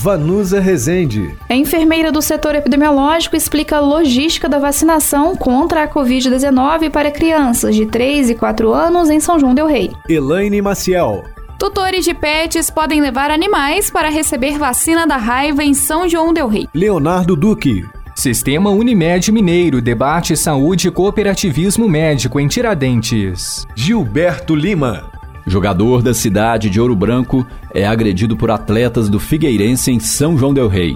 Vanusa Rezende. A enfermeira do setor epidemiológico explica a logística da vacinação contra a Covid-19 para crianças de 3 e 4 anos em São João Del Rei. Elaine Maciel. Tutores de pets podem levar animais para receber vacina da raiva em São João Del Rei. Leonardo Duque. Sistema Unimed Mineiro debate saúde e cooperativismo médico em Tiradentes. Gilberto Lima. Jogador da cidade de Ouro Branco é agredido por atletas do Figueirense em São João Del Rei.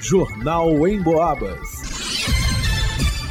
Jornal em Boabas.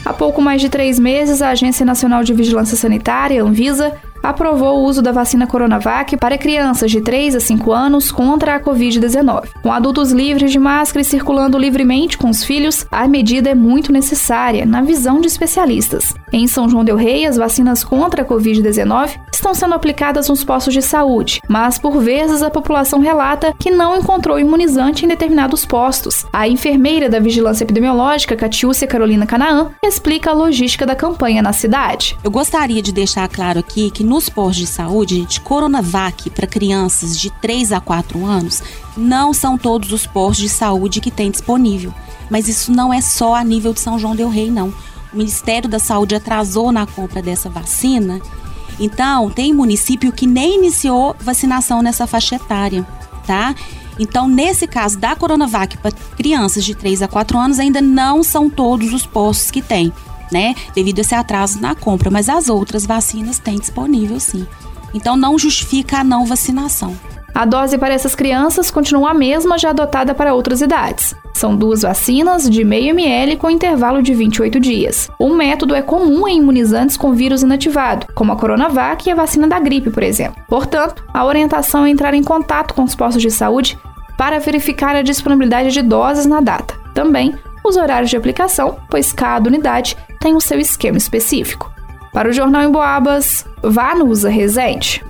Há pouco mais de três meses, a Agência Nacional de Vigilância Sanitária, Anvisa, aprovou o uso da vacina Coronavac para crianças de 3 a 5 anos contra a Covid-19. Com adultos livres de máscara e circulando livremente com os filhos, a medida é muito necessária, na visão de especialistas. Em São João Del Rei, as vacinas contra a Covid-19 estão sendo aplicadas nos postos de saúde, mas por vezes a população relata que não encontrou imunizante em determinados postos. A enfermeira da Vigilância Epidemiológica, Catiúcia Carolina Canaã, explica a logística da campanha na cidade. Eu gostaria de deixar claro aqui que nos postos de saúde, gente, Coronavac para crianças de 3 a 4 anos não são todos os postos de saúde que tem disponível. Mas isso não é só a nível de São João del Rei, não. O Ministério da Saúde atrasou na compra dessa vacina. Então, tem município que nem iniciou vacinação nessa faixa etária, tá? Então, nesse caso da Coronavac para crianças de 3 a 4 anos, ainda não são todos os postos que tem né? Devido a esse atraso na compra, mas as outras vacinas têm disponível sim. Então não justifica a não vacinação. A dose para essas crianças continua a mesma já adotada para outras idades. São duas vacinas de meio ml com intervalo de 28 dias. O método é comum em imunizantes com vírus inativado, como a Coronavac e a vacina da gripe, por exemplo. Portanto, a orientação é entrar em contato com os postos de saúde para verificar a disponibilidade de doses na data. Também os horários de aplicação, pois cada unidade tem o seu esquema específico. Para o Jornal em Boabas, vá no Usa Resente.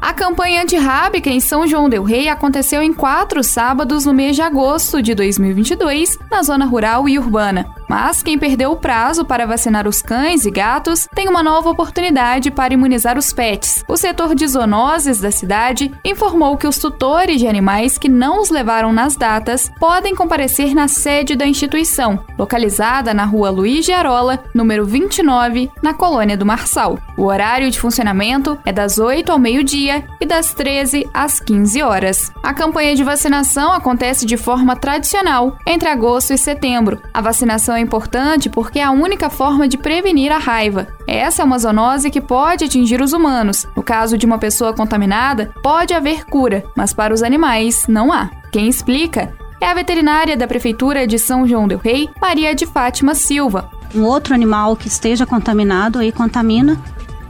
A campanha antirrábica em São João del Rei aconteceu em quatro sábados no mês de agosto de 2022, na zona rural e urbana. Mas quem perdeu o prazo para vacinar os cães e gatos tem uma nova oportunidade para imunizar os pets. O setor de zoonoses da cidade informou que os tutores de animais que não os levaram nas datas podem comparecer na sede da instituição, localizada na rua Luiz de Arola, número 29, na colônia do Marçal. O horário de funcionamento é das 8 ao meio-dia e das 13 às 15 horas. A campanha de vacinação acontece de forma tradicional entre agosto e setembro. A vacinação é importante porque é a única forma de prevenir a raiva. Essa é uma zoonose que pode atingir os humanos. No caso de uma pessoa contaminada, pode haver cura, mas para os animais não há. Quem explica é a veterinária da Prefeitura de São João Del Rei, Maria de Fátima Silva. Um outro animal que esteja contaminado aí contamina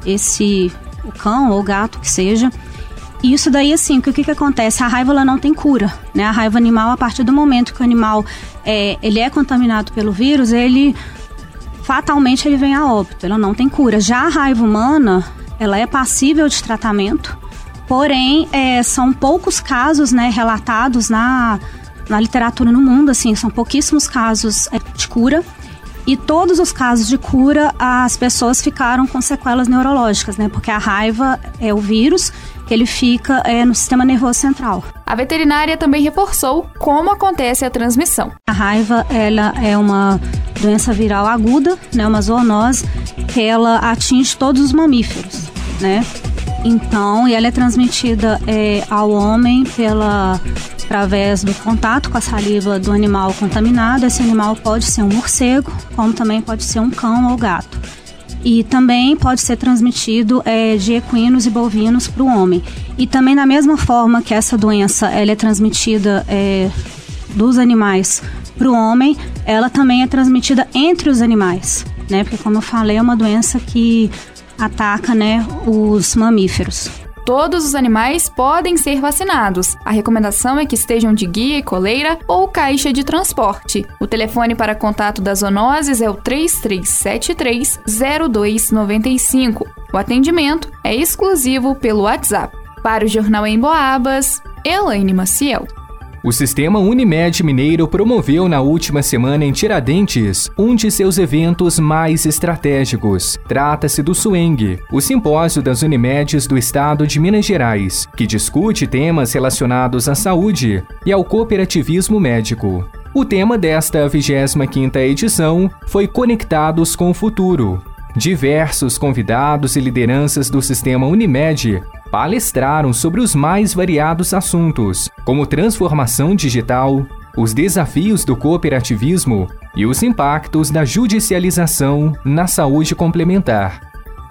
esse o cão ou gato que seja. E isso daí, assim, o que, que acontece? A raiva ela não tem cura, né? A raiva animal, a partir do momento que o animal é, ele é contaminado pelo vírus, ele fatalmente ele vem a óbito, ela não tem cura. Já a raiva humana, ela é passível de tratamento, porém é, são poucos casos, né, relatados na, na literatura no mundo, assim, são pouquíssimos casos é, de cura. E todos os casos de cura, as pessoas ficaram com sequelas neurológicas, né? Porque a raiva é o vírus que ele fica é, no sistema nervoso central. A veterinária também reforçou como acontece a transmissão. A raiva ela é uma doença viral aguda, né, uma zoonose, que ela atinge todos os mamíferos, né? Então, e ela é transmitida é, ao homem pela através do contato com a saliva do animal contaminado. Esse animal pode ser um morcego, como também pode ser um cão ou gato e também pode ser transmitido é, de equinos e bovinos para o homem. E também da mesma forma que essa doença ela é transmitida é, dos animais para o homem, ela também é transmitida entre os animais, né? Porque como eu falei, é uma doença que ataca, né, os mamíferos. Todos os animais podem ser vacinados. A recomendação é que estejam de guia e coleira ou caixa de transporte. O telefone para contato das zoonoses é o 3373 0295. O atendimento é exclusivo pelo WhatsApp. Para o Jornal em Boabas, Elaine Maciel. O Sistema Unimed Mineiro promoveu na última semana em Tiradentes um de seus eventos mais estratégicos. Trata-se do SUENG, o simpósio das Unimedes do estado de Minas Gerais, que discute temas relacionados à saúde e ao cooperativismo médico. O tema desta 25ª edição foi Conectados com o Futuro. Diversos convidados e lideranças do sistema Unimed palestraram sobre os mais variados assuntos, como transformação digital, os desafios do cooperativismo e os impactos da judicialização na saúde complementar.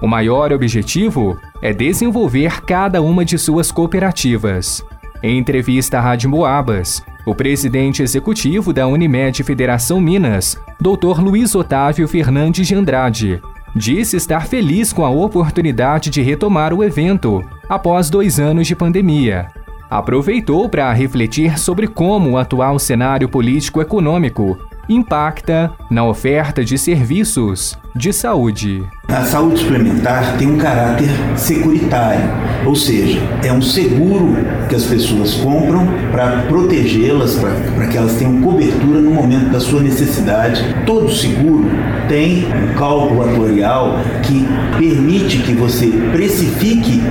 O maior objetivo é desenvolver cada uma de suas cooperativas. Em entrevista à Rádio Moabas, o presidente executivo da Unimed Federação Minas, Dr. Luiz Otávio Fernandes de Andrade, disse estar feliz com a oportunidade de retomar o evento após dois anos de pandemia. Aproveitou para refletir sobre como o atual cenário político-econômico impacta na oferta de serviços de saúde. A saúde suplementar tem um caráter securitário, ou seja, é um seguro que as pessoas compram para protegê-las, para que elas tenham cobertura no momento da sua necessidade. Todo seguro tem um cálculo atuarial que permite que você precifique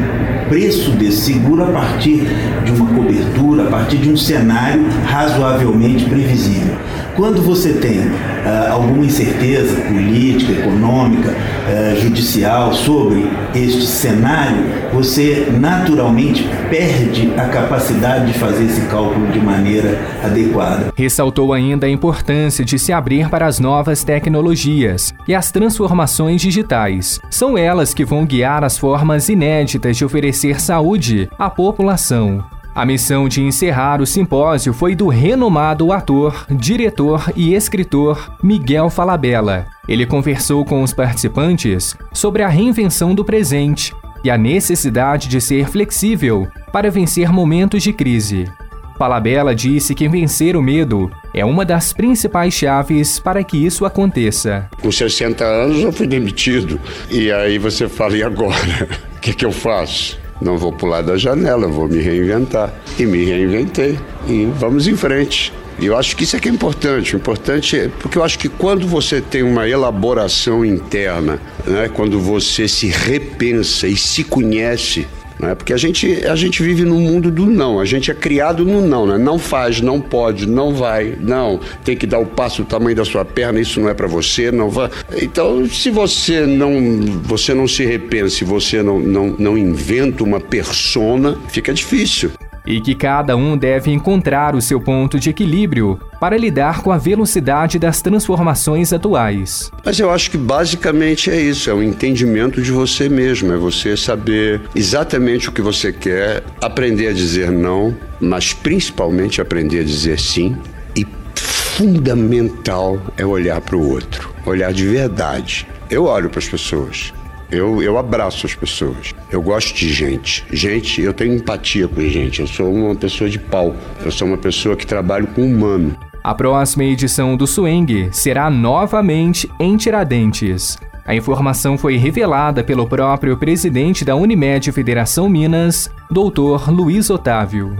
preço desse seguro a partir de uma cobertura, a partir de um cenário razoavelmente previsível. Quando você tem uh, alguma incerteza política, econômica, uh, judicial sobre este cenário, você naturalmente perde a capacidade de fazer esse cálculo de maneira adequada. Ressaltou ainda a importância de se abrir para as novas tecnologias e as transformações digitais. São elas que vão guiar as formas inéditas de oferecer saúde à população. A missão de encerrar o simpósio foi do renomado ator, diretor e escritor Miguel Falabella. Ele conversou com os participantes sobre a reinvenção do presente e a necessidade de ser flexível para vencer momentos de crise. Falabella disse que vencer o medo é uma das principais chaves para que isso aconteça. Com 60 anos eu fui demitido. E aí você fala, e agora? O que, que eu faço? Não vou pular da janela, vou me reinventar. E me reinventei. E vamos em frente. E eu acho que isso é que é importante. O importante é porque eu acho que quando você tem uma elaboração interna, né, quando você se repensa e se conhece, né? Porque a gente, a gente vive no mundo do não, a gente é criado no não, né? Não faz, não pode, não vai, não, tem que dar o passo do tamanho da sua perna, isso não é para você, não vai. Então, se você não, você não se repensa, se você não, não, não inventa uma persona, fica difícil e que cada um deve encontrar o seu ponto de equilíbrio para lidar com a velocidade das transformações atuais. Mas eu acho que basicamente é isso, é o entendimento de você mesmo, é você saber exatamente o que você quer, aprender a dizer não, mas principalmente aprender a dizer sim e fundamental é olhar para o outro, olhar de verdade. Eu olho para as pessoas. Eu, eu abraço as pessoas. Eu gosto de gente. Gente, eu tenho empatia com gente. Eu sou uma pessoa de pau. Eu sou uma pessoa que trabalho com humano. A próxima edição do Swing será novamente em Tiradentes. A informação foi revelada pelo próprio presidente da Unimed Federação Minas, Dr. Luiz Otávio.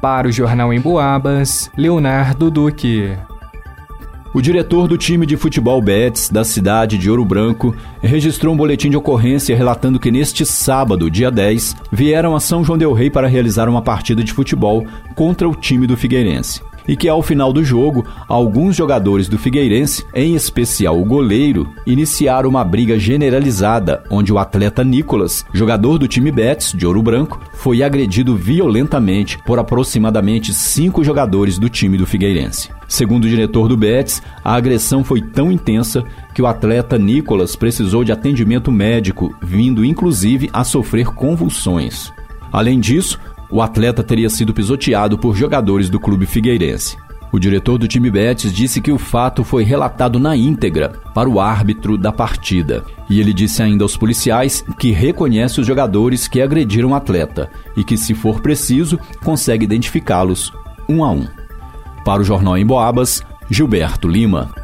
Para o Jornal em Boabas, Leonardo Duque. O diretor do time de futebol Betis da cidade de Ouro Branco registrou um boletim de ocorrência relatando que neste sábado, dia 10, vieram a São João del Rei para realizar uma partida de futebol contra o time do Figueirense e que ao final do jogo, alguns jogadores do Figueirense, em especial o goleiro, iniciaram uma briga generalizada, onde o atleta Nicolas, jogador do time Betis de Ouro Branco, foi agredido violentamente por aproximadamente cinco jogadores do time do Figueirense. Segundo o diretor do Betis, a agressão foi tão intensa que o atleta Nicolas precisou de atendimento médico, vindo inclusive a sofrer convulsões. Além disso, o atleta teria sido pisoteado por jogadores do clube figueirense. O diretor do time Betis disse que o fato foi relatado na íntegra para o árbitro da partida. E ele disse ainda aos policiais que reconhece os jogadores que agrediram o atleta e que, se for preciso, consegue identificá-los um a um. Para o Jornal em Boabas, Gilberto Lima.